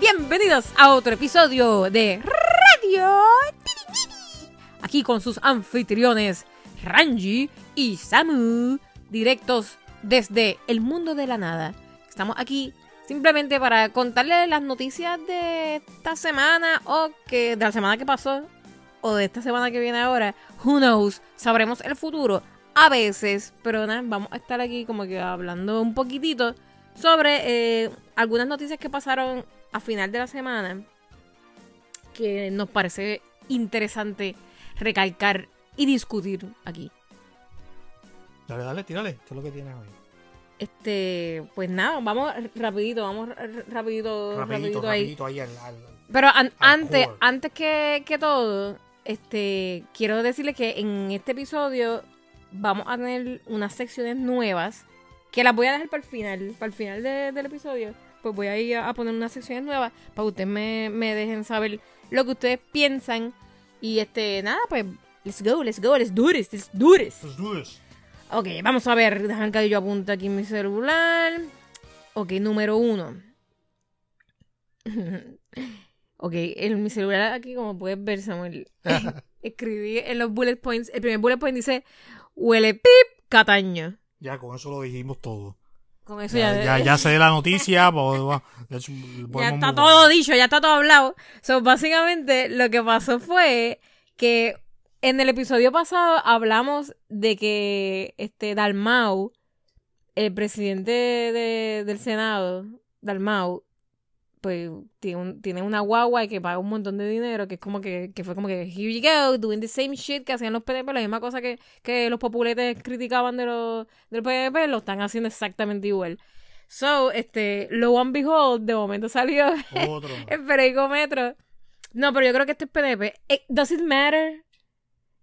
Bienvenidos a otro episodio de Radio. Aquí con sus anfitriones Ranji y Samu, directos desde el mundo de la nada. Estamos aquí simplemente para contarles las noticias de esta semana o que de la semana que pasó o de esta semana que viene ahora. Who knows? Sabremos el futuro a veces, pero nada, vamos a estar aquí como que hablando un poquitito sobre eh, algunas noticias que pasaron a final de la semana que nos parece interesante recalcar y discutir aquí. Dale, dale, tírale. Esto es lo que tienes hoy. Este, pues nada, vamos rapidito, vamos rapidito, rapidito, Rapidito, ahí. rapidito ahí al, al- Pero an- antes, core. antes que, que todo, este, quiero decirles que en este episodio vamos a tener unas secciones nuevas que las voy a dejar para el final, para el final de- del episodio. Pues voy a ir a, poner unas secciones nuevas para que ustedes me, me dejen saber lo que ustedes piensan. Y este, nada, pues, let's go, let's go, let's do this, let's do this. Let's do this. Ok, vamos a ver. Dejan que yo apunte aquí en mi celular. Ok, número uno. ok, en mi celular aquí, como puedes ver, Samuel, escribí en los bullet points. El primer bullet point dice: Huele pip, Cataño. Ya, con eso lo dijimos todo. Con eso ya. Ya, ya, ya sé la noticia. pues, Ya está todo dicho, ya está todo hablado. So, básicamente, lo que pasó fue que en el episodio pasado hablamos de que este Dalmau, el presidente de- del Senado, Dalmau, pues tiene, un- tiene una guagua y que paga un montón de dinero, que es como que, que fue como que, here you go, doing the same shit que hacían los PDP, la misma cosa que, que los populetes criticaban de los, del PDP, lo están haciendo exactamente igual. So, este, lo one behold, de momento salió Otro. el periódico No, pero yo creo que este es PDP. Eh, Does it matter?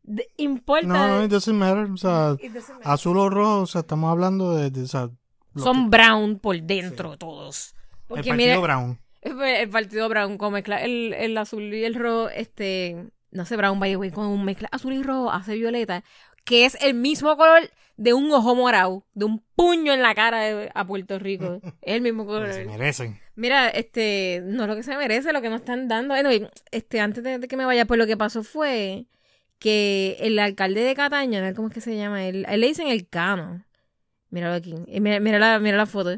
De- importa. No, no, it doesn't matter. O sea, It matter. azul o rojo, o sea, estamos hablando de, de o sea, Son brown por dentro todos. que- el Porque partido mire, Brown. El partido brown con mezcla el, el azul y el rojo, este, no sé, brown by the way, con un mezcla azul y rojo hace violeta, que es el mismo color de un ojo morado, de un puño en la cara de- a Puerto Rico. es el mismo color. Se merecen. Mira, este, no es lo que se merece, lo que nos están dando. Anyway, este, antes de, de que me vaya, pues lo que pasó fue que el alcalde de Cataño, cómo es que se llama, él, él le dicen el Cano. Míralo aquí, eh, mira, mira la, mira la foto.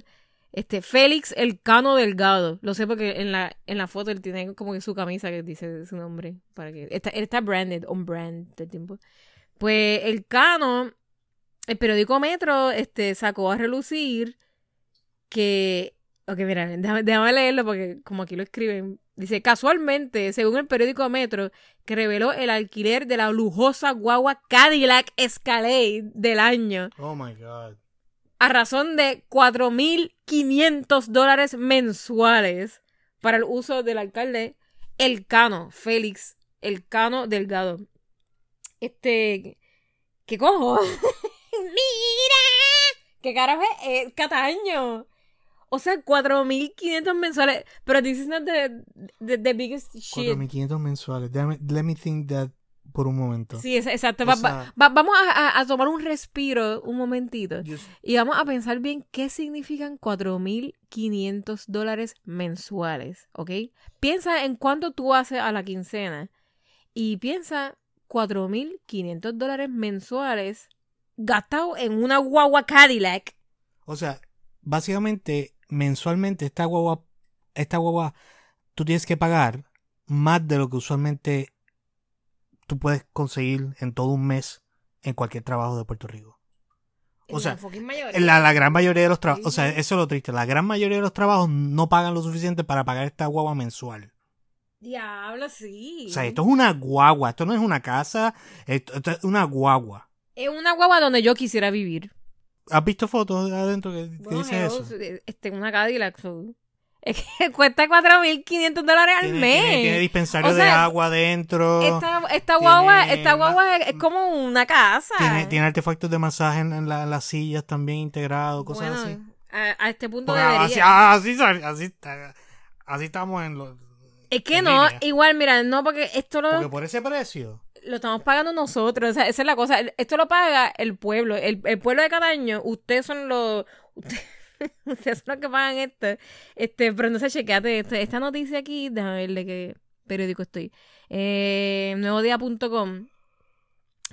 Este, Félix el Cano Delgado. Lo sé porque en la, en la foto él tiene como que su camisa que dice su nombre. Para que, está, él está branded, on brand del tiempo. Pues el Cano, el periódico Metro, este, sacó a relucir que Ok, mira, déjame, déjame leerlo porque como aquí lo escriben. Dice, casualmente, según el periódico Metro, que reveló el alquiler de la lujosa guagua Cadillac Escalade del año Oh my God. A razón de 4.500 dólares mensuales para el uso del alcalde El Cano, Félix El Cano Delgado. Este, ¿qué cojo? ¡Mira! ¿Qué carajo es Cataño? O sea, 4.500 mensuales. Pero this is not the, the, the biggest shit. 4.500 mensuales. Let me think that por un momento. Sí, exacto. O Va- sea- va- va- vamos a, tomar un respiro un momentito. Y vamos a pensar bien qué significan 4.500 dólares mensuales, ¿ok? Piensa en cuánto tú haces a la quincena y piensa 4.500 dólares mensuales gastados en una guagua Cadillac. O sea, básicamente, mensualmente, esta guagua, esta guagua, tú tienes que pagar más de lo que usualmente tú puedes conseguir en todo un mes en cualquier trabajo de Puerto Rico. O sea, la. La, gran mayoría de los trabajos, o sea, eso es lo triste, la gran mayoría de los trabajos no pagan lo suficiente para pagar esta guagua mensual. Diablo, sí. O sea, esto es una guagua, esto no es una casa, esto, esto es una guagua. Es una guagua donde yo quisiera vivir. ¿Has visto fotos de adentro que, que Bueno, dice eso? Este, una Cadillac. so- Es que cuesta 4.500 dólares al Tiene, mes. tiene- tiene dispensario O sea, de agua adentro. Esta, esta guagua, tiene esta guagua es, como una casa. Tiene, tiene artefactos de masaje en, en la- en las sillas también integrados, cosas bueno, así. A, a este punto debería. así, así, así, está- así estamos en los... es que no, línea. igual, mira, no, porque esto lo, Porque por ese precio. lo estamos pagando nosotros. O sea, esa es la cosa. Esto lo paga el pueblo. El, el pueblo de Cataño, ustedes son los. usted- ustedes son los que pagan esto. Este, pero no sé, chequeate esto. esta noticia aquí, déjame ver de qué periódico estoy. Eh, nuevodía.com.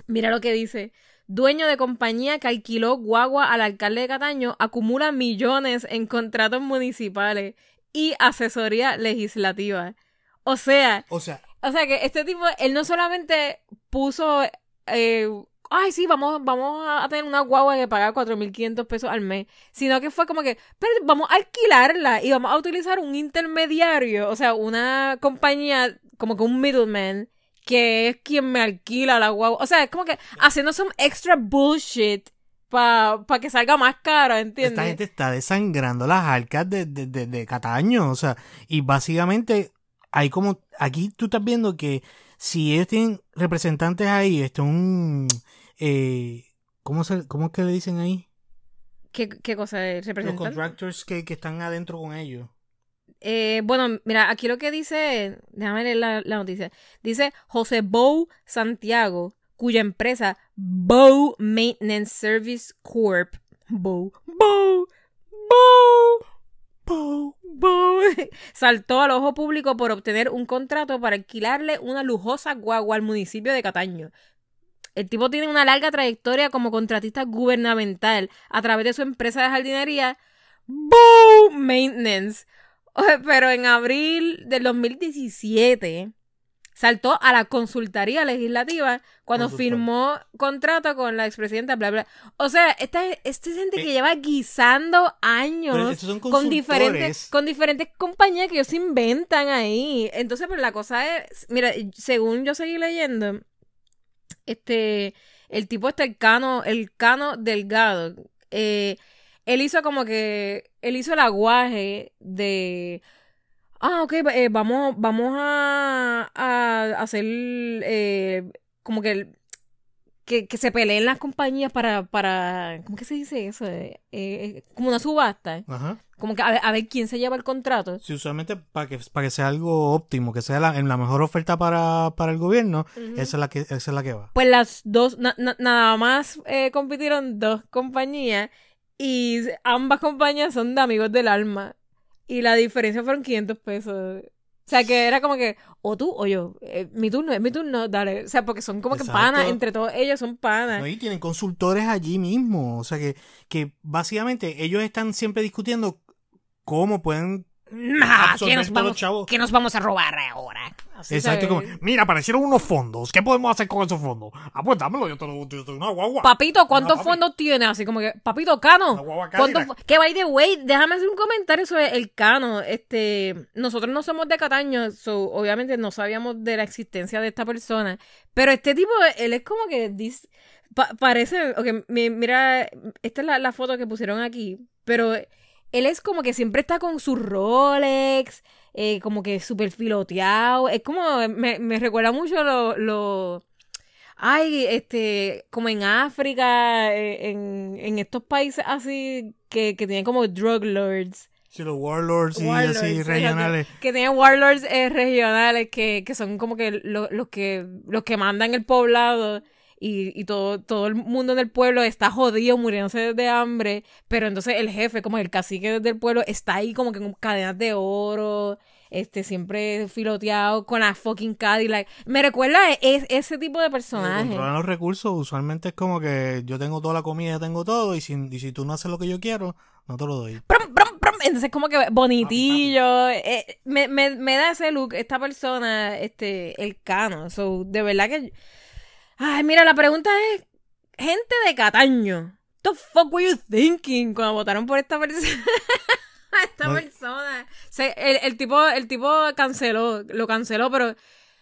Mira lo que dice. Dueño de compañía que alquiló guagua al alcalde de Cataño acumula millones en contratos municipales y asesoría legislativa. O sea, O sea, o sea que este tipo, él no solamente puso, eh, ay, sí, vamos, vamos a tener una guagua que paga 4.500 pesos al mes, sino que fue como que, pero vamos a alquilarla y vamos a utilizar un intermediario, o sea, una compañía, como que un middleman, que es quien me alquila la guagua. O sea, es como que haciendo some extra bullshit para que salga más caro, ¿entiendes? esta gente está desangrando las arcas de, de, de, de Cataño. O sea, y básicamente hay como. Aquí tú estás viendo que si ellos tienen representantes ahí, esto es un. Eh, ¿cómo, se, ¿Cómo es que le dicen ahí? ¿Qué, qué cosa es Los contractors que, que están adentro con ellos. Eh, bueno, mira, aquí lo que dice, déjame leer la, la noticia. Dice José Bow Santiago, cuya empresa Bow Maintenance Service Corp. Bow, Bow, Bow, Bow, Bow. Saltó al ojo público por obtener un contrato para alquilarle una lujosa guagua al municipio de Cataño. El tipo tiene una larga trayectoria como contratista gubernamental a través de su empresa de jardinería Bow Maintenance. Pero en abril del 2017 saltó a la consultoría legislativa cuando firmó contrato con la expresidenta, bla, bla. O sea, esta, esta es gente que Eh, lleva guisando años con diferentes, con diferentes compañías que ellos se inventan ahí. Entonces, pues la cosa es, mira, según yo seguí leyendo, este, el tipo este, el Cano, el Cano Delgado, eh, él hizo como que, él hizo el aguaje de, ah, ok, eh, vamos, vamos a, a hacer, eh, como que, que, que se peleen las compañías para, para, ¿cómo que se dice eso? Eh, eh, como una subasta, Ajá. como que a ver, a ver quién se lleva el contrato. Sí, usualmente para que, para que sea algo óptimo, que sea la, en la mejor oferta para, para el gobierno, esa, es la que, esa es la que va. Pues las dos, na- na- nada más eh, compitieron dos compañías y ambas compañías son de amigos del alma. Y la diferencia fueron 500 pesos. O sea, que era como que, o tú o yo, eh, mi turno, es mi turno, dale. O sea, porque son como que panas, entre todos ellos son panas. ¿no? Y tienen consultores allí mismo. O sea que, que básicamente ellos están siempre discutiendo cómo pueden Nah, absorber ¿qué nos, vamos, chavos. qué nos vamos a robar ahora? Así, Exacto, mira, aparecieron unos fondos. ¿Qué podemos hacer con esos fondos? Ah, pues dámelo, yo te lo yo te una guagua. Papito, ¿cuántos Una fondos tienes? Así como que, papito, Cano. Una guagua ¿cuántos Cadillac. fo- Que by the way, déjame hacer un comentario sobre el Cano. Este, nosotros no somos de Cataño, so, obviamente no sabíamos de la existencia de esta persona. Pero este tipo, él es como que dis- pa- parece, ok, mi- mira, esta es la, la foto que pusieron aquí, pero él es como que siempre está con su Rolex, eh, como que súper filoteado. Es como, me, me recuerda mucho lo, lo, ay, este, como en África, eh, en, en estos países así que, que tienen como drug lords. Sí, los warlords y Warlords, así fíjate, regionales. Que tienen warlords eh, regionales que, que son como que lo- los que los que mandan el poblado y, y todo, todo el mundo en el pueblo está jodido, muriéndose de hambre, pero entonces el jefe, como el cacique del pueblo, está ahí como que con cadenas de oro, este, siempre filoteado con la fucking Cadillac. Me recuerda a es, ese tipo de personaje. Controlan los recursos, usualmente es como que yo tengo toda la comida, tengo todo, y si, y si tú no haces lo que yo quiero, no te lo doy. Prum, prum, prum. Entonces, como que bonitillo. eh, me, me, me da ese look, esta persona, este, el cano. So, de verdad que. Ay, mira, la pregunta es: gente de Cataño. What the fuck were you thinking cuando votaron por esta persona? esta No. persona. Se- el, el tipo, el tipo canceló, lo canceló, pero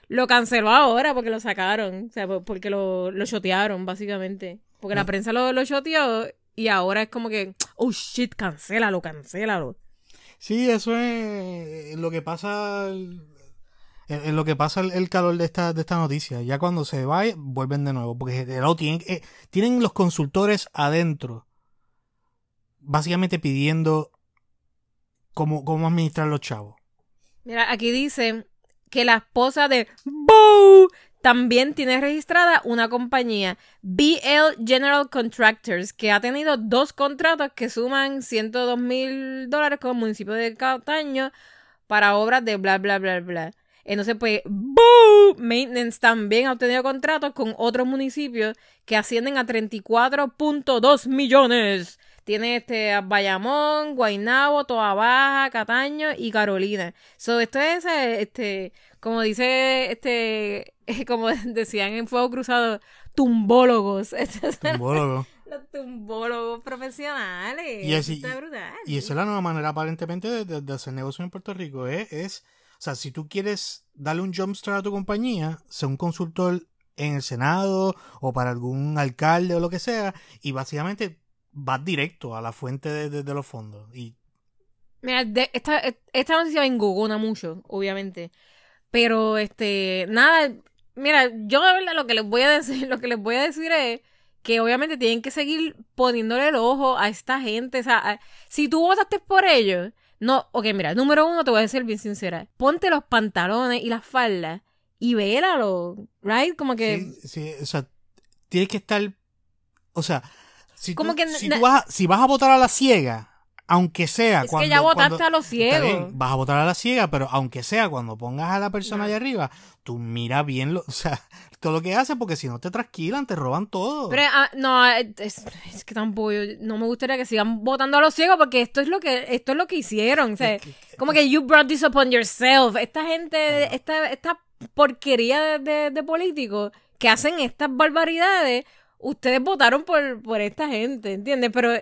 lo canceló ahora porque lo sacaron. O sea, por- porque lo, lo shotearon, básicamente. Porque la No. prensa lo, lo shoteó y ahora es como que, oh shit, cancélalo, cancélalo. Sí, eso es lo que pasa. En lo que pasa el, calor de esta, de esta noticia. Ya cuando se va, vuelven de nuevo. Porque nuevo tienen, eh, tienen los consultores adentro. Básicamente pidiendo cómo, cómo administrar los chavos. Mira, aquí dice que la esposa de Bo también tiene registrada una compañía, BL General Contractors, que ha tenido dos contratos que suman 102 mil dólares con el municipio de Cataño para obras de bla, bla, bla, bla. Entonces, pues, ¡boom! Maintenance también ha obtenido contratos con otros municipios que ascienden a 34.2 millones. Tiene este Bayamón, Guaynabo, Toa Baja, Cataño y Carolina. So, esto es, eh, este, como dice, este, como decían en Fuego Cruzado, tumbólogos. Tumbólogos. Los tumbólogos profesionales. Y, así, Está brutal. y esa es la nueva manera aparentemente de, de- de hacer negocio en Puerto Rico. ¿eh? Es, sea, si tú quieres darle un jumpstart a tu compañía, sea un consultor en el Senado o para algún alcalde o lo que sea, y básicamente vas directo a la fuente de, los fondos. Y Mira, de- esta, esta noticia me engogona mucho, obviamente. Pero, este, nada, mira, yo de verdad lo que les voy a decir, lo que les voy a decir es que obviamente tienen que seguir poniéndole el ojo a esta gente. O sea, si tú votaste por ellos, no, ok, mira, número uno te voy a decir bien sincera. Ponte los pantalones y las faldas y vélalo, right? Como que... sí, sí, o sea, tienes que estar, o sea, si, Como tú, que si, na- tú vas a, si vas a votar a la ciega, aunque sea es cuando, que ya votaste cuando- a los ciegos. bien, vas a votar a la ciega, pero aunque sea cuando pongas a la persona No. allá arriba, tú mira bien lo, o sea, todo lo que hace, porque si no te trasquilan, te roban todo. Pero ah, no, es, es que tampoco no me gustaría que sigan votando a los ciegos porque esto es lo que esto es lo que hicieron, o sea, como que you brought this upon yourself. Esta gente, esta esta porquería de, de, de políticos que hacen estas barbaridades, ustedes votaron por por esta gente, ¿entiendes? Pero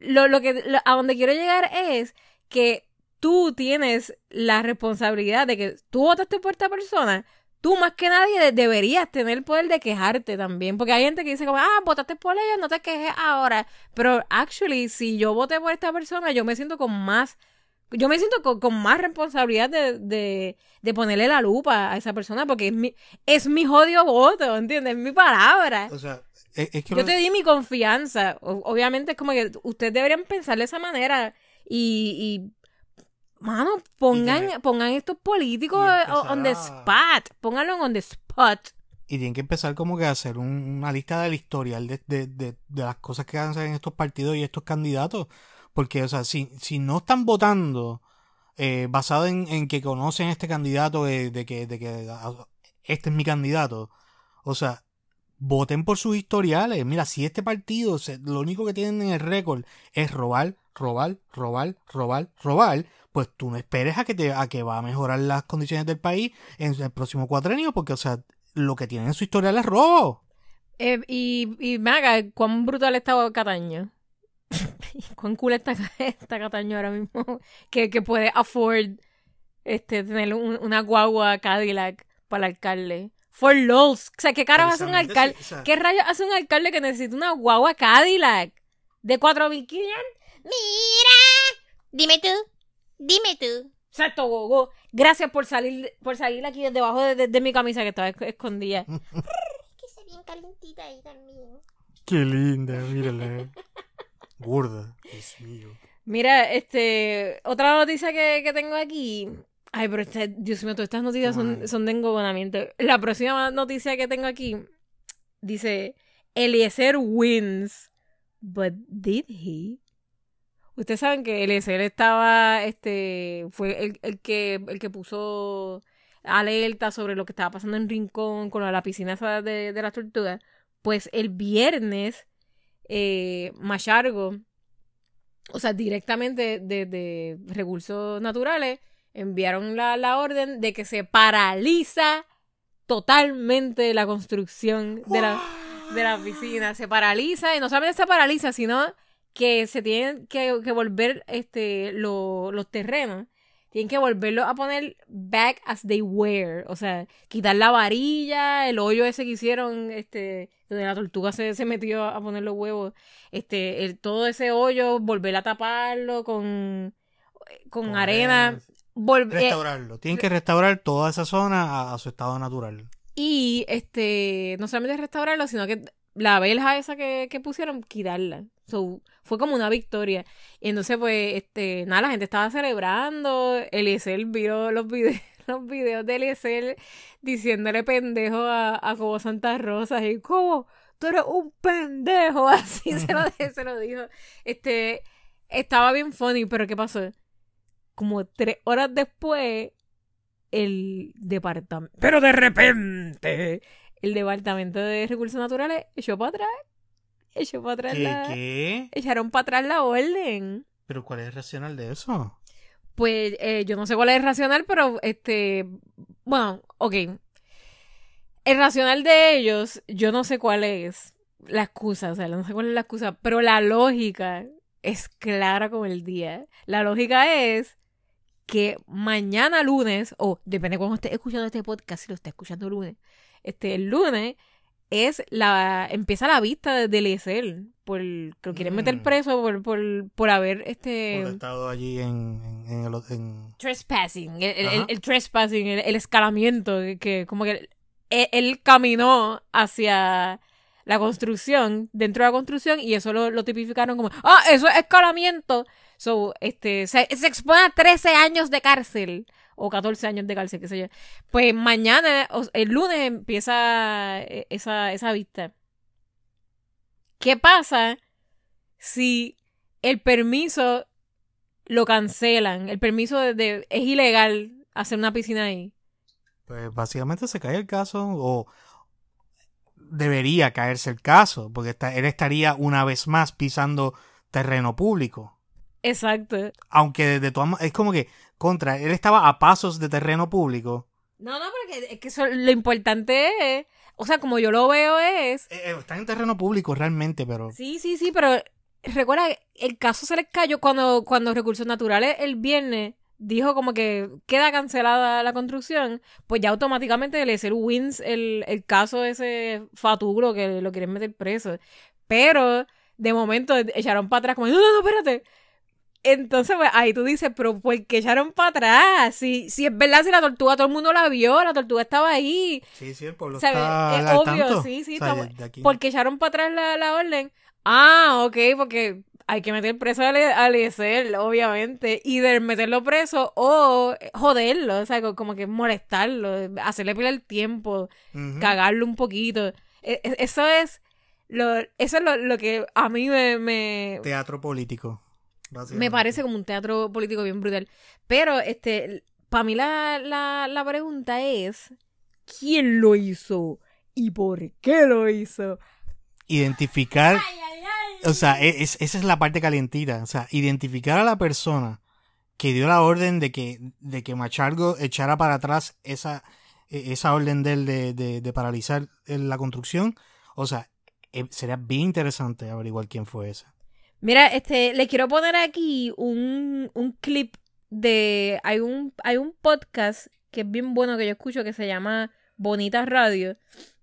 lo, lo que lo- a donde quiero llegar es que tú tienes la responsabilidad de que tú votaste por esta persona, tú más que nadie de- deberías tener el poder de quejarte también. Porque hay gente que dice como, ah, votaste por ellos, no te quejes ahora. Pero, actually, si yo voté por esta persona, yo me siento con más... Yo me siento con, con más responsabilidad de, de, de ponerle la lupa a esa persona porque es mi, es mi jodido voto, ¿entiendes? Es mi palabra. o sea, es, es que Yo te di mi confianza. Obviamente es como que ustedes deberían pensar de esa manera y, y mano, pongan, pongan estos políticos on the spot. Pónganlo on the spot. y tienen que empezar como que a hacer un- una lista del historial de, de, de, de las cosas que hacen en estos partidos y estos candidatos. Porque, o sea, si, si no están votando eh, basado en, en que conocen a este candidato, eh, de que, de que ah, este es mi candidato, o sea, voten por sus historiales. Mira, si este partido, lo único que tienen en el récord es robar, robar, robar, robar, robar, pues tú no esperes a que te, a que va a mejorar las condiciones del país en el próximo cuatrenio, porque, o sea, lo que tienen en su historial es robo. Eh, y, y me haga, cuán brutal está Cataño. cuán cool está, está Cataño ahora mismo. Que, que puede afford este, tener un- una guagua Cadillac para el alcalde. For lols. O sea, ¿qué carajo hace un alcalde? sí, o sea, ¿Qué rayos hace un alcalde que necesita una guagua Cadillac? De 4.500. Mira, dime tú, dime tú. Exacto, gogo. Gracias por salir, por salir aquí de debajo de, de- de mi camisa que estaba esc- escondida. Que está bien calentita ahí también. Qué linda, mírala. Gorda, Dios mío. Mira, este, otra noticia que, que tengo aquí. Ay, pero este, Dios mío, todas estas noticias son, son de engogonamiento. La próxima noticia que tengo aquí dice: Eliezer wins. But did he? Ustedes saben que Eliezer estaba, este, fue el, el que, el que puso alerta sobre lo que estaba pasando en Rincón con la piscina esa de, de las tortugas. Pues el viernes, eh, Machargo, o sea, directamente desde Recursos Naturales, enviaron la, la orden de que se paraliza totalmente la construcción de la, de la piscina. Se paraliza, y no solamente se paraliza, sino que se tienen que, que volver este lo- los terrenos. Tienen que volverlos a poner back as they were. O sea, quitar la varilla, el hoyo ese que hicieron, este, donde la tortuga se, se metió a poner los huevos. Este, el, todo ese hoyo, volver a taparlo con, con arena. Volver, Restaurarlo. Tienen que restaurar toda esa zona a, a su estado natural. Y este, no solamente restaurarlo, sino que la verja esa que, que pusieron, quitarla. So, fue como una victoria. Y entonces, pues, este, nada, la gente estaba celebrando. Eliezer vio los videos, los videos de Eliezer diciéndole pendejo a, a Cobo Santa Rosa y Cobo, tú eres un pendejo, así se lo, se lo dijo. Este, estaba bien funny, pero ¿qué pasó? Como tres horas después, el departamento, pero de repente, el departamento de recursos naturales echó para atrás, echó para atrás ¿Qué? la, ¿Qué? echaron para atrás la orden. ¿Pero cuál es el racional de eso? Pues eh, yo no sé cuál es el racional, pero este, bueno, ok. El racional de ellos, yo no sé cuál es la excusa, o sea, no sé cuál es la excusa, pero la lógica es clara como el día. La lógica es que mañana lunes, o depende de cuando estés escuchando este podcast, si lo estás escuchando lunes, este, el lunes es la, empieza la vista de, de Eliezer, por, que lo quieren meter Mm. preso por, por, por haber, este Por estado allí en, en, en el... en- trespassing, el, el- el- trespassing, el, escalamiento, que, que como que él, él caminó hacia la construcción, dentro de la construcción, y eso lo, lo tipificaron como, ah, eso es escalamiento. So, este, se, se expone a 13 años de cárcel, o 14 años de cárcel, qué sé yo. Pues mañana, el lunes empieza eh, esa, esa vista. ¿Qué pasa si el permiso lo cancelan? El permiso de- es ilegal hacer una piscina ahí. Pues básicamente se cae el caso o debería caerse el caso, porque está- él estaría una vez más pisando terreno público. Exacto. Aunque de todas ma- es como que contra, él estaba a pasos de terreno público. No, no, porque es que eso- lo importante es, o sea, como yo lo veo es, Eh, eh, está en terreno público realmente, pero sí, sí, sí, pero recuerda, el caso se les cayó cuando, cuando Recursos Naturales el viernes dijo como que queda cancelada la construcción, pues ya automáticamente le el wins el, el caso ese faturo que lo quieren meter preso. Pero de momento echaron para atrás como, no, no, no, espérate. Entonces, pues ahí tú dices, pero ¿por qué echaron para atrás? Si, si es verdad, si la tortuga todo el mundo la vio, la tortuga estaba ahí. sí, sí, el pueblo está Es obvio, tanto. sí, sí, O sea, estamos- de- de aquí- ¿Por qué echaron para atrás la, la orden? Ah, ok, porque hay que meter preso a Le- a Eliezer, obviamente. Y de meterlo preso o joderlo, o sea, co- como que molestarlo, hacerle perder el tiempo, cagarlo un poquito. E- e- Eso es lo, eso es lo, lo que a mí me, me, Teatro político. me parece como un teatro político bien brutal. Pero, este, para mí la, la, la pregunta es, ¿quién lo hizo? ¿Y por qué lo hizo? Identificar O sea, e- es- esa es la parte calientita. O sea, identificar a la persona que dio la orden de que, de que Machargo echara para atrás esa, e- esa orden de, él de, de, de paralizar eh, la construcción. O sea, eh, sería bien interesante averiguar quién fue ese. Mira, este, le quiero poner aquí un, un clip de. Hay un, hay un podcast que es bien bueno que yo escucho que se llama Bonita Radio.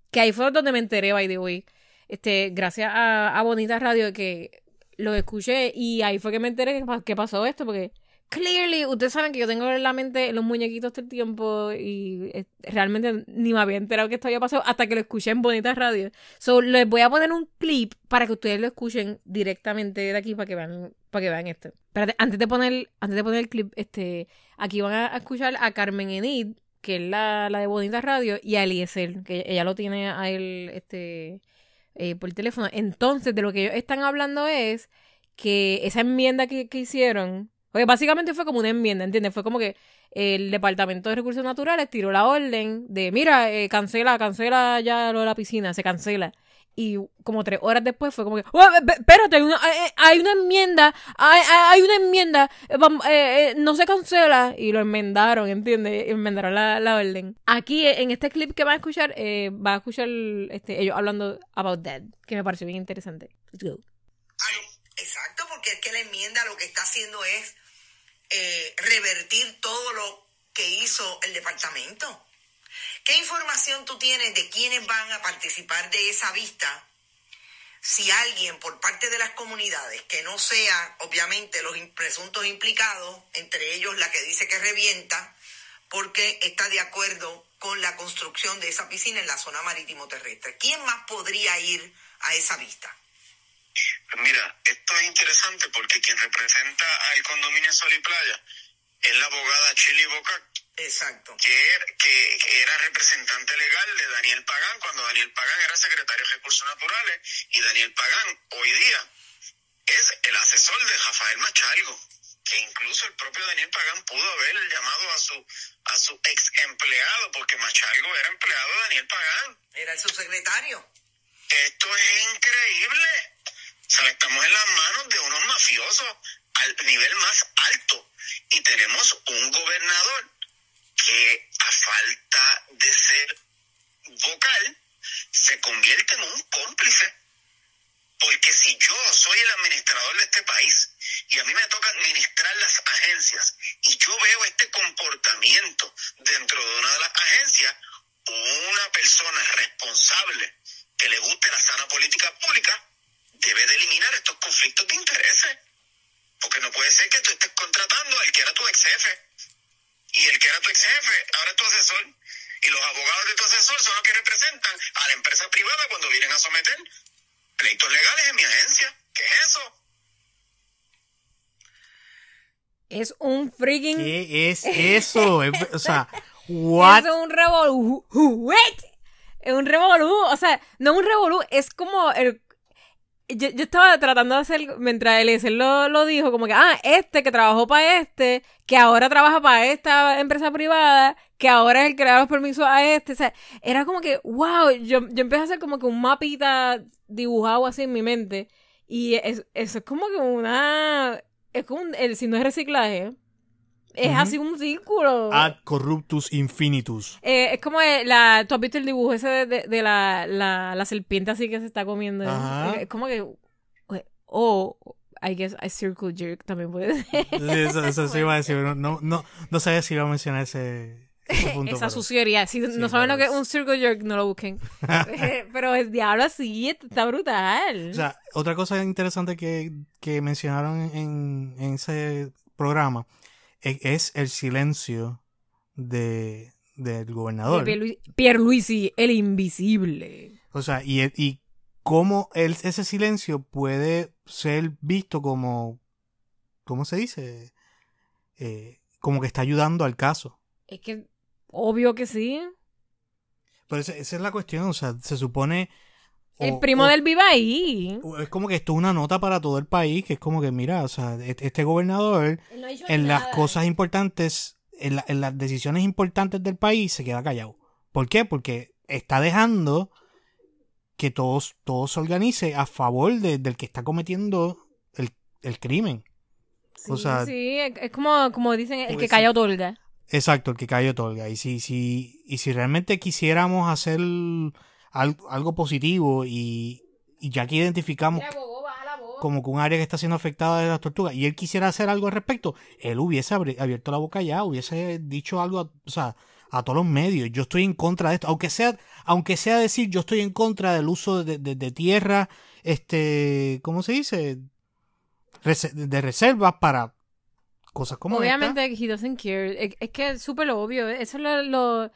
Que ahí fue donde me enteré, by the way. Este, gracias a, a Bonita Radio que lo escuché y ahí fue que me enteré que, pa- que pasó esto, porque clearly, ustedes saben que yo tengo en la mente los muñequitos todo el tiempo y eh, realmente ni me había enterado que esto había pasado hasta que lo escuché en Bonita Radio. So, les voy a poner un clip para que ustedes lo escuchen directamente de aquí para que vean, para que vean esto. Antes de poner, antes de poner el clip, este, aquí van a escuchar a Carmen Enid, que es la, la de Bonita Radio, y a Eliezer, que ella lo tiene a él, este, eh, por teléfono. Entonces, de lo que ellos están hablando es que esa enmienda que, que hicieron, porque básicamente fue como una enmienda, ¿entiendes? Fue como que el Departamento de Recursos Naturales tiró la orden de, mira, eh, cancela, cancela ya lo de la piscina, se cancela. Y como tres horas después fue como que, "Oh, espérate, hay una, hay, hay una enmienda, hay, hay- una enmienda, eh, eh, eh, no se cancela. Y lo enmendaron, ¿entiendes? Enmendaron la, la orden. Aquí, eh, en este clip que van a escuchar, eh, va a escuchar este, ellos hablando about that, que me pareció bien interesante. Let's go. exacto, porque es que la enmienda lo que está haciendo es eh, revertir todo lo que hizo el departamento. ¿Qué información tú tienes de quiénes van a participar de esa vista? Si alguien por parte de las comunidades, que no sea obviamente los presuntos implicados, entre ellos la que dice que revienta, porque está de acuerdo con la construcción de esa piscina en la zona marítimo terrestre. ¿Quién más podría ir a esa vista? Pues mira, esto es interesante porque quien representa al condominio Sol y Playa es la abogada Chili Bocac, Exacto. que, er- que, que era representante legal de Daniel Pagán cuando Daniel Pagán era secretario de Recursos Naturales y Daniel Pagán hoy día es el asesor de Rafael Machalgo, que incluso el propio Daniel Pagán pudo haber llamado a su a su ex empleado porque Machalgo era empleado de Daniel Pagán. Era el subsecretario. Esto es increíble. O sea, estamos en las manos de unos mafiosos al nivel más alto y tenemos un gobernador que a falta de ser vocal se convierte en un cómplice. Porque si yo soy el administrador de este país y a mí me toca administrar las agencias y yo veo este comportamiento dentro de una de las agencias, una persona responsable que le guste la sana política pública debe de eliminar estos conflictos de intereses. Porque no puede ser que tú estés contratando al que era tu ex jefe y el que era tu ex jefe ahora es tu asesor y los abogados de tu asesor son los que representan a la empresa privada cuando vienen a someter pleitos legales en mi agencia. ¿Qué es eso? Es un freaking... ¿Qué es eso? Es- o sea, what? Es un revolú. Es un revolú. O sea, no un revolú, es como el. Yo, yo estaba tratando de hacer, mientras Eliezer lo, lo dijo, como que, ah, este que trabajó para este, que ahora trabaja para esta empresa privada, que ahora es el que le da los permisos a este. O sea, era como que, wow, yo, yo empecé a hacer como que un mapita dibujado así en mi mente. Y es- eso es como que una. Es como un, el signo de reciclaje. Es así un círculo. Ad corruptus infinitus. Eh, es como eh, la. ¿Tú has visto el dibujo ese de, de- de la, la, la serpiente así que se está comiendo? Ajá. Es como que. O. I guess a circle jerk también puede ser. Eso, eso sí iba a decir, pero no, no, no sabía si iba a mencionar ese, ese punto. Esa pero- suciería. Si no saben lo que es un circle jerk, no lo busquen. Eh, Pero es diablo así, está brutal. O sea, otra cosa interesante que, que mencionaron en, en ese programa es, es el silencio de, del De gobernador. Pierluisi, Pierluisi, el invisible. O sea, y, y cómo el- ese silencio puede ser visto como, ¿cómo se dice? Eh, como que está ayudando al caso. Es que, obvio que sí. Pero esa, esa es la cuestión, o sea, se supone... El o- primo o- del viva ahí. Es como que esto es una nota para todo el país, que es como que, mira, o sea, este este gobernador en las cosas importantes, en, la- en las decisiones importantes del país, se queda callado. ¿Por qué? Porque está dejando que todo, todo se organice a favor de- del que está cometiendo el, el crimen. Sí, o sea- sí, es, como, como dicen, el Porque que calla otorga. Exacto, el que cayó otorga. Y si, si, y si realmente quisiéramos hacer al- algo positivo y, y ya que identificamos como que un área que está siendo afectada de las tortugas y él quisiera hacer algo al respecto, él hubiese abierto la boca ya, hubiese dicho algo, a, o sea, a todos los medios. Yo estoy en contra de esto, aunque sea, aunque sea decir yo estoy en contra del uso de, de- de tierra, este, ¿cómo se dice? De reservas para cosas como Obviamente, esta. he doesn't care. Es, es que es súper obvio. Eso es lo. lo-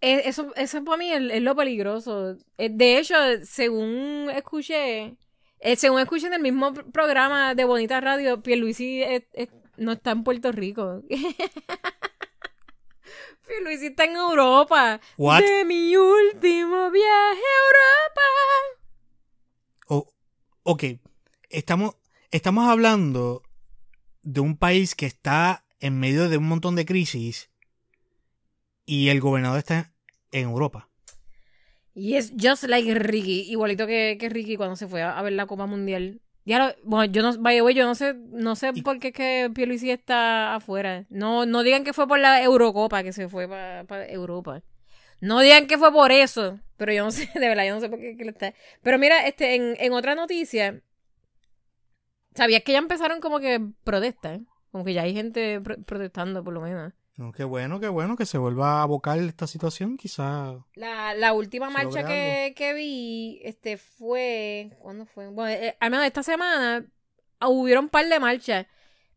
es- eso, eso para mí es, es lo peligroso. Eh, De hecho, según escuché. eh, según escuché en el mismo pr- programa de Bonita Radio, Pierluisi es- es- no está en Puerto Rico. Pierluisi está en Europa. What? De mi último viaje a Europa. O- ok, estamos, estamos hablando de un país que está en medio de un montón de crisis y el gobernador está en Europa. Y es just like Ricky, igualito que, que Ricky cuando se fue a, a ver la Copa Mundial. Ya lo- bueno, yo no, way, yo no sé, no sé Y- por qué es que Pierluisi está afuera. No, no digan que fue por la Eurocopa que se fue para Europa. No digan que fue por eso, pero yo no sé, de verdad, yo no sé por qué que lo está. Pero mira, este, en, en otra noticia, ¿sabías que ya empezaron como que protestas? Como que ya hay gente pro- protestando, por lo menos. No, qué bueno, qué bueno que se vuelva a abocar esta situación, quizá. La, la última marcha que, que vi, este, fue, ¿cuándo fue? Bueno, eh, al menos esta semana ah, hubieron un par de marchas,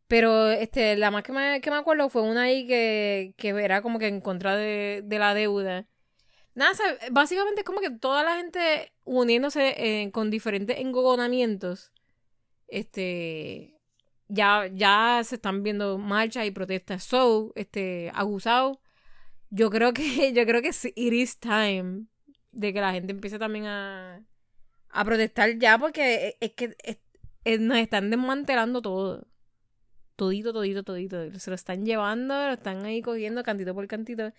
pero este, la más que me, que me acuerdo fue una ahí que, que era como que en contra de, de la deuda. Nada, básicamente es como que toda la gente uniéndose eh, con diferentes engogonamientos, este, ya, ya se están viendo marchas y protestas. So, este, abusado. Yo creo que, yo creo que it is time de que la gente empiece también a, a protestar ya, porque es, es que es- es- nos están desmantelando todo. Todito, todito, todito. Se lo están llevando, lo están ahí cogiendo cantito por cantito.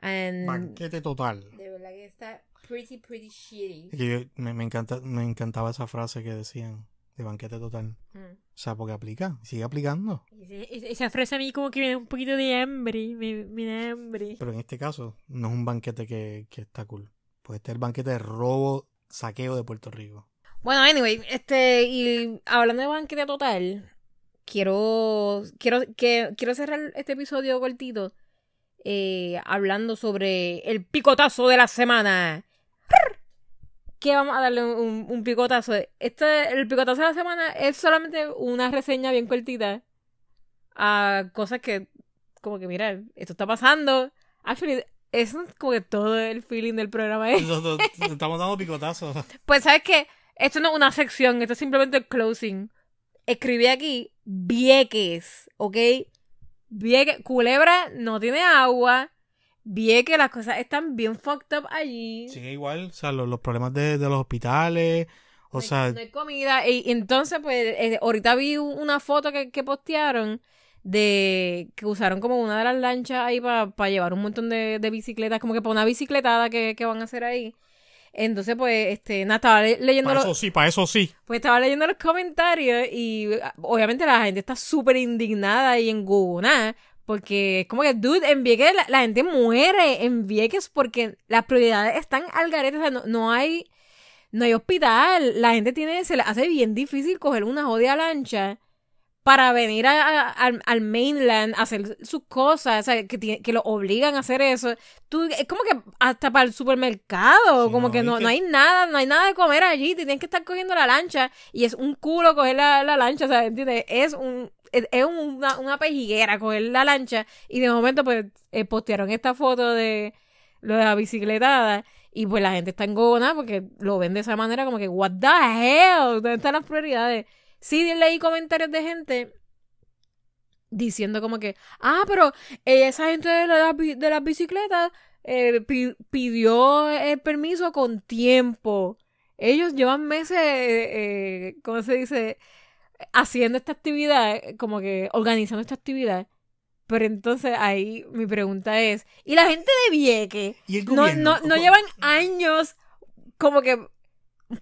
And Banquete total. de verdad que está pretty, pretty shitty. Es que yo- me, me encanta, me encantaba esa frase que decían de banquete total. Mm. O sea, porque aplica, sigue aplicando. Esa frase a mí como que me da un poquito de hambre, me, me da hambre. Pero en este caso, no es un banquete que, que está cool. Pues este es el banquete de robo, saqueo de Puerto Rico. Bueno, anyway, este, y hablando de banquete total, quiero, quiero, que, quiero cerrar este episodio cortito eh, hablando sobre el picotazo de la semana. Que vamos a darle un, un picotazo. Este, el picotazo de la semana es solamente una reseña bien cortita a cosas que, como que, mira, esto está pasando. Actually, eso es como que todo el feeling del programa es. Estamos dando picotazos. Pues, ¿sabes qué? Esto no es una sección, esto es simplemente el closing. Escribí aquí Vieques, ¿ok? Vieques, Culebra no tiene agua. Vieques, las cosas están bien fucked up allí. Sigue igual, o sea, los, los problemas de, de los hospitales, o no, hay, sea, no hay comida. Y, y entonces, pues, eh, ahorita vi una foto que, que postearon de que usaron como una de las lanchas ahí para llevar un montón de, de bicicletas, como que para una bicicletada que, que van a hacer ahí. Entonces, pues, este, nada, estaba le- leyendo para los- eso sí, para eso sí. Pues estaba leyendo los comentarios y ah, obviamente la gente está súper indignada y engugonada porque es como que, dude, en Vieques la, la gente muere en Vieques porque las prioridades están al garete, o sea, no, no hay no hay hospital, la gente tiene, se le hace bien difícil coger una jodida lancha para venir a- a- al, al mainland a hacer sus cosas, o sea, que, que lo obligan a hacer eso. Tú, es como que hasta para el supermercado, Sí, como no, que no, que- no hay nada, no hay nada de comer allí, te tienes que estar cogiendo la lancha y es un culo coger la, la lancha, o sea, ¿entiendes? Es un es, una, una pejiguera coger la lancha y de momento pues eh, postearon esta foto de lo de la bicicletada y pues la gente está engona porque lo ven de esa manera como que what the hell, ¿dónde están las prioridades? Sí, leí comentarios de gente diciendo como que, ah, pero esa gente de, la- de las bicicletas eh, pi- pidió el permiso con tiempo. Ellos llevan meses, eh, ¿cómo se dice? Haciendo esta actividad, como que organizando esta actividad. Pero entonces ahí mi pregunta es, ¿y la gente de Vieque? Y el No, gobierno. no, no llevan años como que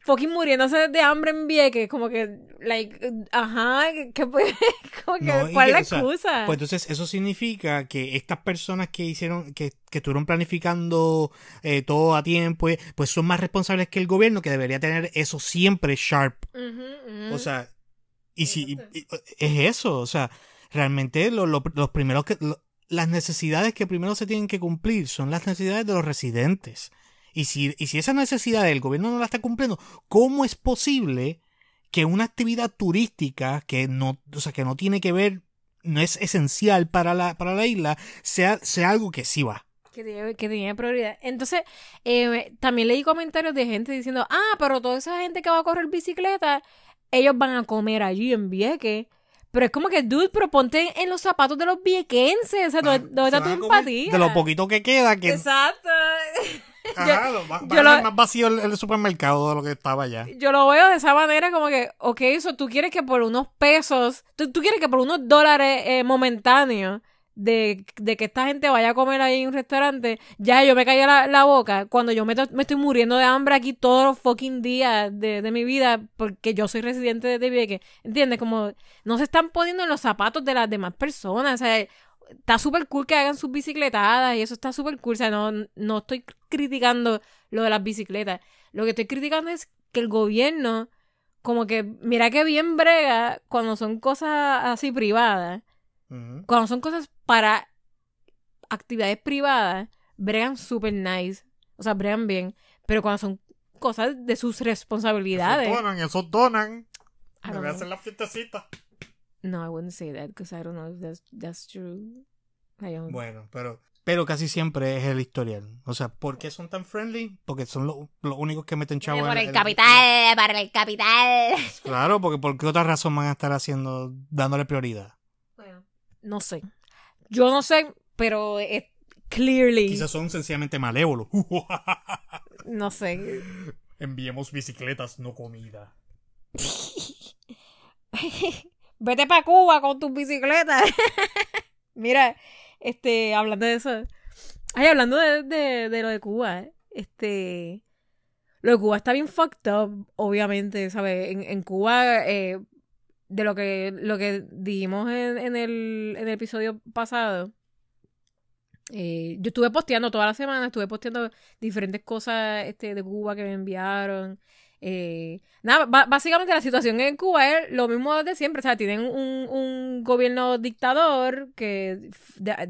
fucking muriéndose de hambre en Vieques, como que, like, ajá, que pues, como que, No, ¿cuál es la que, o sea, excusa? Pues entonces eso significa que estas personas que hicieron, que, que estuvieron planificando eh, todo a tiempo, eh, pues son más responsables que el gobierno que debería tener eso siempre sharp. O sea, y si Exacto. y- y- es eso, o sea, realmente lo- lo- los primeros que lo- las necesidades que primero se tienen que cumplir son las necesidades de los residentes. Y si, y si esa necesidad el gobierno no la está cumpliendo, ¿cómo es posible que una actividad turística que no, o sea, que no tiene que ver, no es esencial para la, para la isla, sea, sea algo que sí va? Que tiene, que tenía prioridad. Entonces, eh, también leí comentarios de gente diciendo, ah, pero toda esa gente que va a correr bicicleta, ellos van a comer allí en Vieques. Pero es como que, dude, pero ponte en los zapatos de los viequenses. O sea, ¿dónde, dónde Se está tu empatía? De lo poquito que queda, que Exacto. ajá, va, va yo a lo- ser más vacío el, el supermercado de lo que estaba allá. Yo lo veo de esa manera como que, ok, eso tú quieres que por unos pesos, tú, tú quieres que por unos dólares eh, momentáneos de, de que esta gente vaya a comer ahí en un restaurante, ya yo me caía la, la boca cuando yo me, me estoy muriendo de hambre aquí todos los fucking días de, de mi vida porque yo soy residente de Vieques, ¿entiendes? Como no se están poniendo en los zapatos de las demás personas, o sea, está súper cool que hagan sus bicicletadas y eso está súper cool. O sea, no, no estoy criticando lo de las bicicletas. Lo que estoy criticando es que el gobierno, como que, mira que bien brega cuando son cosas así privadas. Cuando son cosas para actividades privadas, bregan súper nice. O sea, bregan bien. Pero cuando son cosas de sus responsabilidades. Esos donan, esos donan. Me voy a hacer la fiestecita. No, I wouldn't say that because I don't know if that's, that's true. I don't- Bueno, pero Pero casi siempre es el historial. O sea, ¿por qué son tan friendly? Porque son lo- los únicos que meten chavo en Por el en la- capital, para el capital. Claro, porque ¿por qué otra razón van a estar haciendo, dándole prioridad? No sé. Yo no sé, pero es clearly. Quizás son sencillamente malévolos. No sé. Enviemos bicicletas, no comida. Vete para Cuba con tus bicicletas. Mira, este, hablando de eso. Ay, hablando de, de, de lo de Cuba, este. Lo de Cuba está bien fucked up, obviamente, ¿sabes? En, en Cuba, eh, de lo que, lo que dijimos en, en, el, en el episodio pasado. eh, yo estuve posteando toda la semana, estuve posteando diferentes cosas este, de Cuba que me enviaron. Eh, nada, básicamente la situación en Cuba es lo mismo de siempre. O sea, tienen un, un gobierno dictador que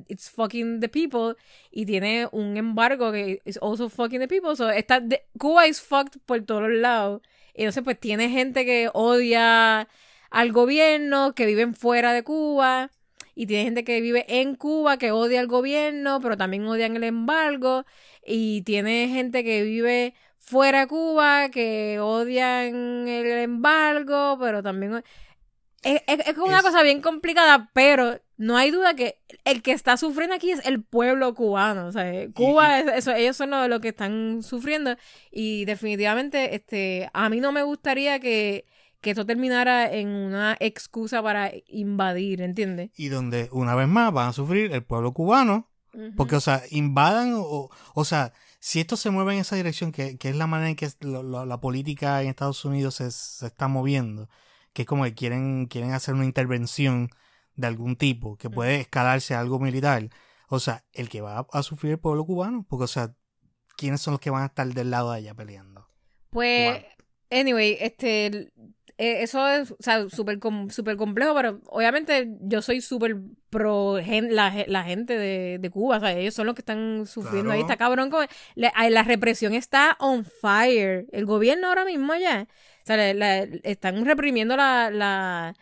it's fucking the people y tiene un embargo que is also fucking the people. So, está de- Cuba is fucked por todos lados. Y entonces, pues tiene gente que odia al gobierno, que viven fuera de Cuba. Y tiene gente que vive en Cuba que odia al gobierno, pero también odian el embargo. Y tiene gente que vive fuera de Cuba que odian el embargo, pero también... Es, es, es una Es- cosa bien complicada, pero no hay duda que el que está sufriendo aquí es el pueblo cubano. O sea, Cuba, es- eso, ellos son los, los que están sufriendo. Y definitivamente, este, a mí no me gustaría que, que esto terminara en una excusa para invadir, ¿entiendes? Y donde, una vez más, van a sufrir el pueblo cubano. Porque, o sea, invadan o, o sea, si esto se mueve en esa dirección, que, que es la manera en que lo- lo- la política en Estados Unidos se, se está moviendo, que es como que quieren, quieren hacer una intervención de algún tipo, que puede escalarse a algo militar. O sea, el que va a, a sufrir el pueblo cubano, porque, o sea, ¿quiénes son los que van a estar del lado de allá peleando? Pues, Cubano. anyway, este, eh, eso es, o sea, súper súper complejo, pero obviamente yo soy súper pro gen- la, la gente de, de Cuba, o sea, ellos son los que están sufriendo ahí, está cabrón, como- la, represión está on fire, el gobierno ahora mismo ya, o sea, la- están reprimiendo la, la,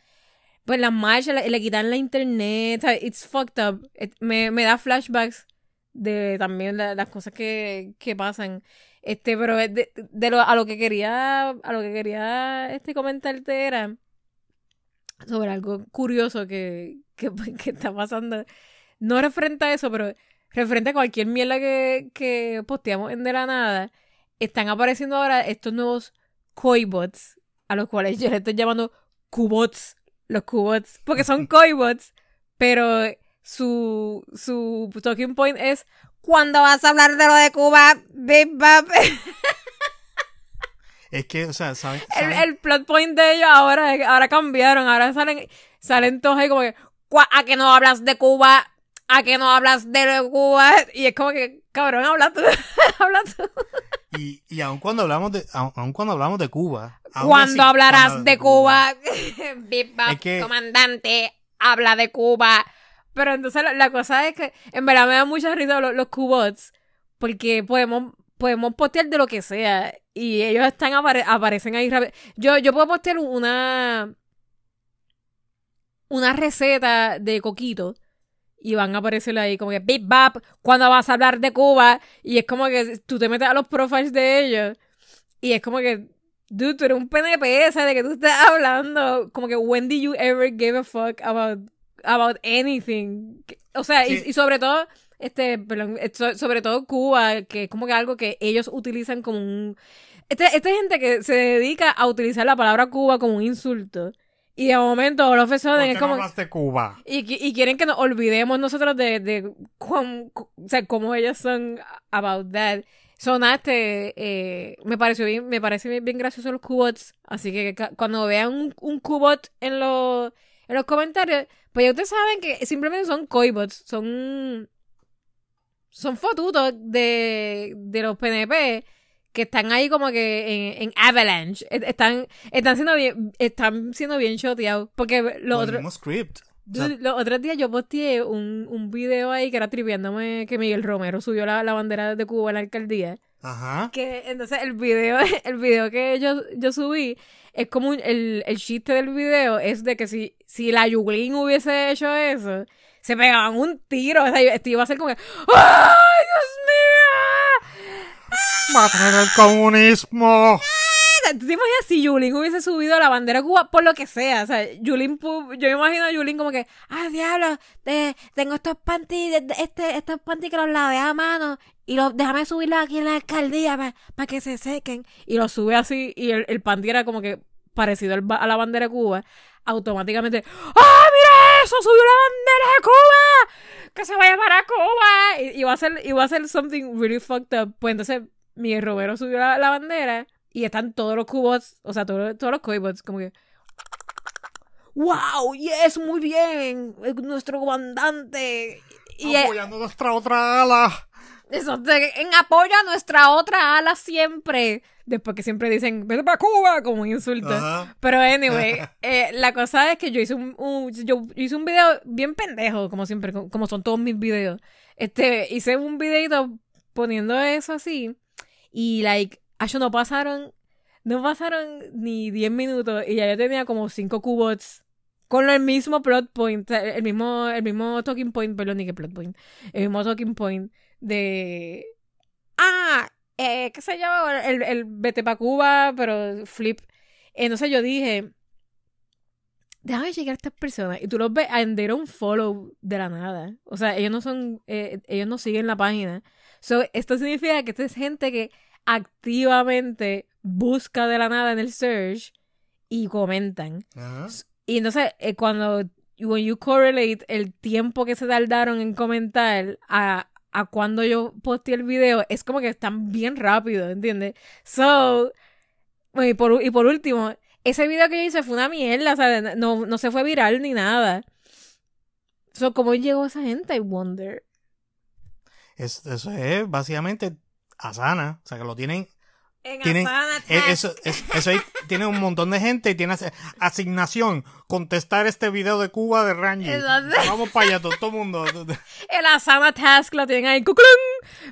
pues las marchas, le, le quitan la internet, o sea, it's fucked up, me, me da flashbacks de también la- las cosas que, que pasan. Este, pero de, de lo, a lo que quería, a lo que quería este comentarte era sobre algo curioso que, que, que está pasando. No referente a eso, pero referente a cualquier mierda que, que posteamos en De la Nada, están apareciendo ahora estos nuevos coibots, a los cuales yo les estoy llamando cubots, los cubots, porque son coibots, pero su, su talking point es Cuando vas a hablar de lo de Cuba, bip, bap. Es que, o sea, ¿saben? el, saben? el plot point de ellos ahora, ahora cambiaron, ahora salen, salen todos ahí como que, ¿A que no hablas de Cuba? ¿A que no hablas de Cuba? y es como que, cabrón, habla tú, habla tú. Y, y aun cuando hablamos de, aun, aun cuando hablamos de Cuba. Cuando hablarás de Cuba, bip, bap, Es que- comandante, habla de Cuba. Pero entonces la, la cosa es que, en verdad me da mucha risa los, los cubots, porque podemos, podemos postear de lo que sea, y ellos están, apare- aparecen ahí rápido. Yo, yo puedo postear una, una receta de coquito, y van a aparecer ahí como que bip bap cuando vas a hablar de Cuba y es como que tú te metes a los profiles de ellos y es como que dude tú eres un PNP ¿sabes? de que tú estás hablando como que when did you ever give a fuck about about anything o sea y- Sí. y, sobre todo este perdón, eh, so- sobre todo Cuba que es como que algo que ellos utilizan como un este, esta gente que se dedica a utilizar la palabra Cuba como un insulto y de momento los ¿Por ofensores qué es no como hablas de Cuba? y, y quieren que nos olvidemos nosotros de, de cu- o sea, cómo ellos son about that. So, nada, este, eh, me pareció bien, me parece bien, bien gracioso los cubots. Así que cuando vean un, un cubot en los, en los comentarios, pues ya ustedes saben que simplemente son coibots, son, son fotutos de, de los PNP que están ahí como que en, en Avalanche. E- Están, están siendo bien, están siendo bien shoteados. Porque lo Con el otro, mismo script. O sea, Dude, los otros días yo posteé un, un video ahí que era triviándome que Miguel Romero subió la, la bandera de Cuba en la alcaldía. Ajá. Que entonces el video, el video que yo, yo subí es como un- el, el chiste del video es de que si, si la Yuglin hubiese hecho eso, se pegaban un tiro. O sea, esto iba a ser como que, ¡ay, Dios mío! ¡Matar el comunismo! ¿Tú te imaginas si Yulín hubiese subido la bandera de Cuba por lo que sea? O sea, Yulín, yo me imagino a Yulín como que, ah, diablo, te- tengo estos de- este, estos panties que los lavé a mano y los, déjame subirlos aquí en la alcaldía para que se sequen. Y los sube así y el, el panty era como que parecido al a la bandera de Cuba. Automáticamente, ¡ah, mira eso! ¡Subió la bandera de Cuba! ¡Que se vaya para Cuba! Y, y va a ser, y va a ser something really fucked up. Pues entonces, Miguel Romero subió la, la bandera y están todos los cubots, o sea, todos, todos los coibots, como que. ¡Wow! ¡Yes! ¡Muy bien! es Nuestro comandante. Y Apoyando nuestra otra ala. Eso, en apoyo a nuestra otra ala siempre. Después que siempre dicen, vete para Cuba, como un insulto. Pero anyway, eh, la cosa es que yo hice un, un- yo hice un video bien pendejo, como siempre, co- como son todos mis videos. Este, hice un videito poniendo eso así. Y like, yo no pasaron, no pasaron ni 10 minutos y ya yo tenía como 5 cubots con el mismo plot point, el mismo, el mismo talking point, perdón, ni que plot point, el mismo talking point de ah, eh, qué sé yo, el, el vete pa' Cuba, pero flip. Entonces yo dije, déjame chequear a estas personas. Y tú los ves, and they don't follow de la nada. O sea, ellos no son, eh, ellos no siguen la página. So, esto significa que esta es gente que activamente busca de la nada en el search y comentan. Y entonces, eh, cuando when you correlate el tiempo que se tardaron en comentar a, a cuando yo posteé el video, es como que están bien rápido, ¿entiendes? So, y por, y por último, ese video que yo hice fue una mierda, sea, no, no se fue viral ni nada. So, ¿cómo llegó esa gente? I wonder. Es- eso es básicamente Asana. O sea, que lo tienen. En tienen Asana eh, Task. eso, es- eso ahí tiene un montón de gente y tiene as- asignación. Contestar este video de Cuba de. Exacto. Vamos para allá, todo, el mundo. El Asana Task lo tienen ahí. ¡Cuclum!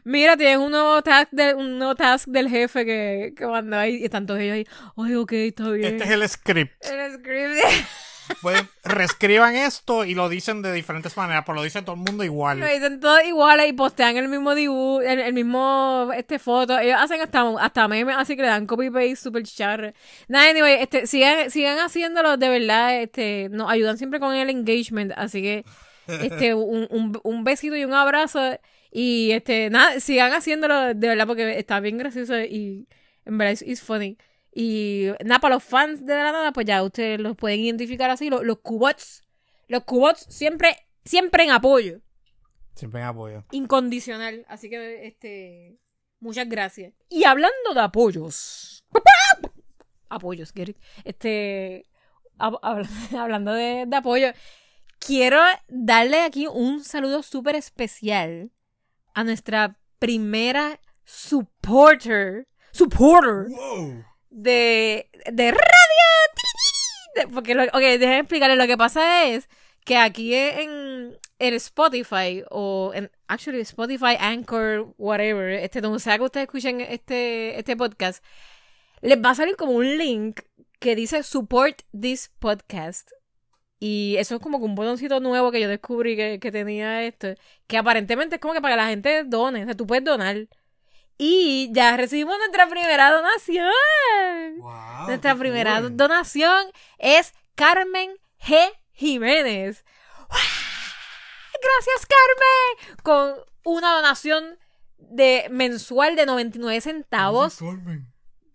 Mira, tienen un nuevo task, de, un nuevo task del jefe que, que mandó ahí. Y están todos ellos ahí. Ay, ok, está bien. Este es el script. El script. Pues reescriban esto y lo dicen de diferentes maneras, pero lo dice todo el mundo igual. Lo dicen todos iguales y postean el mismo dibujo, el, el mismo este foto. Ellos hacen hasta, hasta memes, así que le dan copy paste super charre. Nada, anyway, este, sigan, sigan haciéndolo de verdad, este, nos ayudan siempre con el engagement, así que este, un, un, un besito y un abrazo. Y este, nada, sigan haciéndolo de verdad porque está bien gracioso y en verdad es funny. Y nada, para los fans de la nada, pues ya ustedes los pueden identificar así, los, los cubots. Los cubots siempre, siempre en apoyo Siempre en apoyo. incondicional. Así que, este, muchas gracias. Y hablando de apoyos. Apoyos, it? Este, hab- hab- hablando de, de apoyo, quiero darle aquí un saludo súper especial a nuestra primera supporter, supporter de, de radio. Porque, lo, ok, déjenme explicarles. Lo que pasa es que aquí en el Spotify o en actually Spotify, Anchor, whatever, este, donde sea que ustedes escuchen este, este podcast, les va a salir como un link que dice support this podcast. Y eso es como que un botoncito nuevo que yo descubrí que, que tenía esto, que aparentemente es como que para que la gente done, o sea, tú puedes donar. Y ya recibimos nuestra primera donación. Wow, Nuestra primera cool. donación es Carmen G. Jiménez. Gracias, Carmen. Con una donación de mensual de 99 centavos,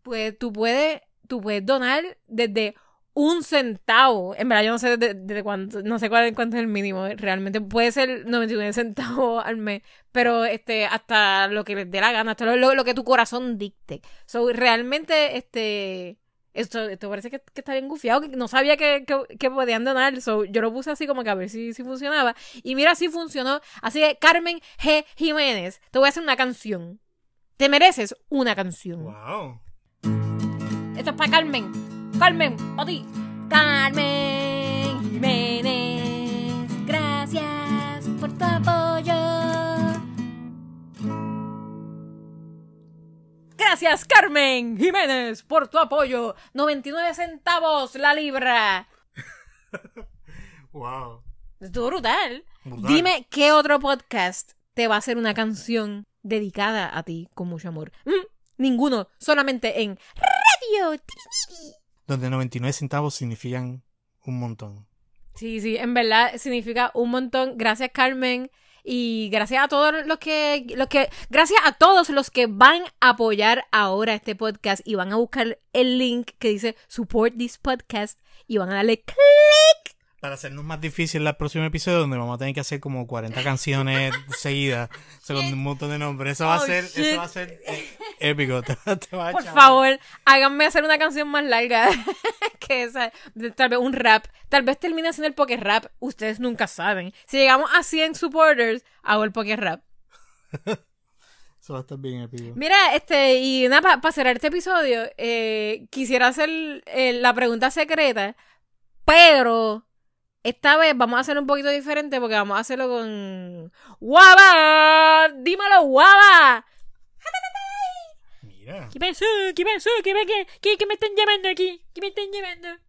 pues tú puedes, tú puedes donar desde un centavo. En verdad, yo no sé desde, cuánto, no sé cuál, cuánto es el mínimo. Realmente puede ser 99 centavos al mes. Pero este, hasta lo que les dé la gana, hasta lo, lo- que tu corazón dicte. So, realmente, este. Esto, esto parece que, que está bien gufiado, que no sabía que, que, que podían donar. So, yo lo puse así como que a ver si, si funcionaba. Y mira, si funcionó. Así que, Carmen G. Jiménez, te voy a hacer una canción. Te mereces una canción. Wow. Esto es para Carmen. Carmen, para ti. Carmen Jiménez, gracias por tu apoyo. Gracias, Carmen Jiménez, por tu apoyo. 99 centavos la libra. Wow. Estuvo brutal. Brutal. Dime qué otro podcast te va a hacer una canción dedicada a ti con mucho amor. Mm, ninguno, solamente en Radio. Donde 99 centavos significan un montón. Sí, sí, en verdad significa un montón. Gracias, Carmen. Y gracias a todos los que, los que, gracias a todos los que van a apoyar ahora este podcast y van a buscar el link que dice support this podcast y van a darle click. Para hacernos más difícil el próximo episodio, donde vamos a tener que hacer como 40 canciones seguidas, o sea, con un montón de nombres. Eso va a Oh, ser, shit. eso va a ser eh, épico. Te, te va a Por favor, háganme hacer una canción más larga que esa. Tal vez un rap. Tal vez termine siendo el poker rap. Ustedes nunca saben. Si llegamos a 100 supporters, hago el poker rap. Eso va a estar bien épico. Mira, este, y nada, para cerrar este episodio, eh, quisiera hacer eh, la pregunta secreta, pero esta vez vamos a hacerlo un poquito diferente porque vamos a hacerlo con... ¡Guava! ¡Dímelo, guava! Mira. ¿Qué pasó? ¿Qué pasó? ¿Qué, qué, qué, qué me están llamando aquí? ¿Qué me están llamando?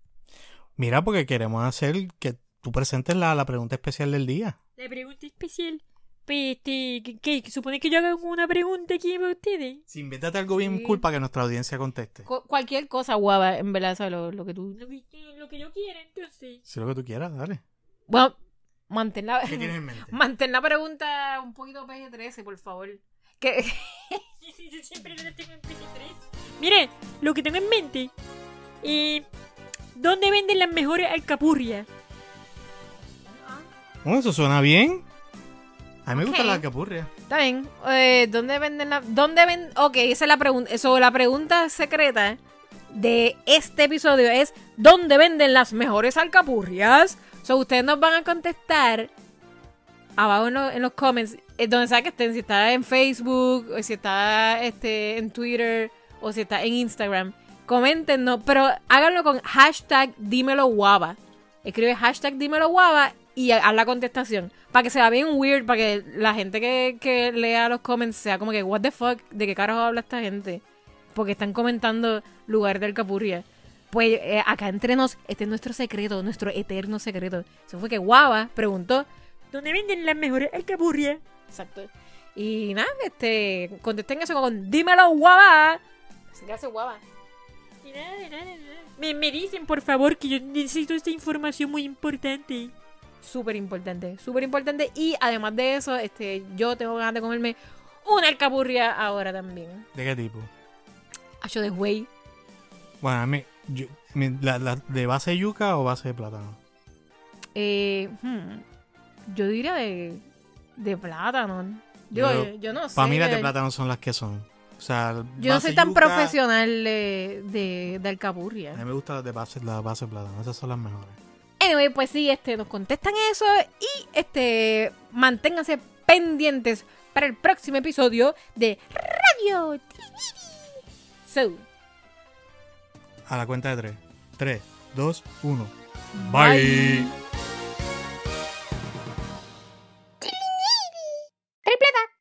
Mira, porque queremos hacer que tú presentes la, la pregunta especial del día. La pregunta especial. Pues, este, ¿qué, qué? ¿Supone que yo haga una pregunta aquí para ustedes? Si invéntate algo bien Sí. cool para que nuestra audiencia conteste. Cu- cualquier cosa, guava, en verdad, ¿sabes? Lo, lo que tú... Lo que, lo que yo quiera, entonces. Si lo que tú quieras, dale. Bueno, mantén la... ¿Qué tienes en mente? Mantén la pregunta un poquito PG-13, por favor. Que... Sí, sí, yo siempre lo tengo en PS3. Mire, lo que tengo en mente. Eh, ¿Dónde venden las mejores alcapurrias? Bueno, eso suena bien. A mí me gusta Ok. la capurria. Está bien. Eh, ¿Dónde venden la.? ¿Dónde ven.? Ok, esa es la pregunta. Eso, la pregunta secreta de este episodio es: ¿Dónde venden las mejores alcapurrias? So, ustedes nos van a contestar abajo en, lo- en los comments, eh, donde sea que estén, si está en Facebook, o si está este, en Twitter, o si está en Instagram. Coméntenos, pero háganlo con hashtag dímelo guava. Escribe hashtag dímelo guava y haz la contestación. Para que sea bien weird, para que la gente que, que lea los comments sea como que, what the fuck, ¿de qué carajo habla esta gente? Porque están comentando lugar del Capurria. Pues eh, acá entre nos, este es nuestro secreto, nuestro eterno secreto. Eso fue que Guava preguntó. ¿Dónde venden las mejores alcapurrias? Exacto. Y nada, este, contesten eso con dímelo Guava. Gracias Guava. Y nada, nada, nada. Me, me dicen, por favor, que yo necesito esta información muy importante. Súper importante, súper importante. Y además de eso, este, yo tengo ganas de comerme una alcapurria ahora también. ¿De qué tipo? Hacho de güey. Bueno, a mí, yo- mi- la- la- ¿de base de yuca o base de plátano? Eh, hmm, yo diría de, de plátano. Digo, Yo- yo, yo no sé. Para mí las de plátano son las que son. O sea, Yo no soy tan yuca, profesional de, de, de alcapurria. A mí me gustan las de base, la base de plátano. Esas son las mejores. Anyway, pues sí, este, nos contestan eso y este, manténganse pendientes para el próximo episodio de Radio So. A la cuenta de 3. 3, 2, 1. Bye. Bye. Tripleta.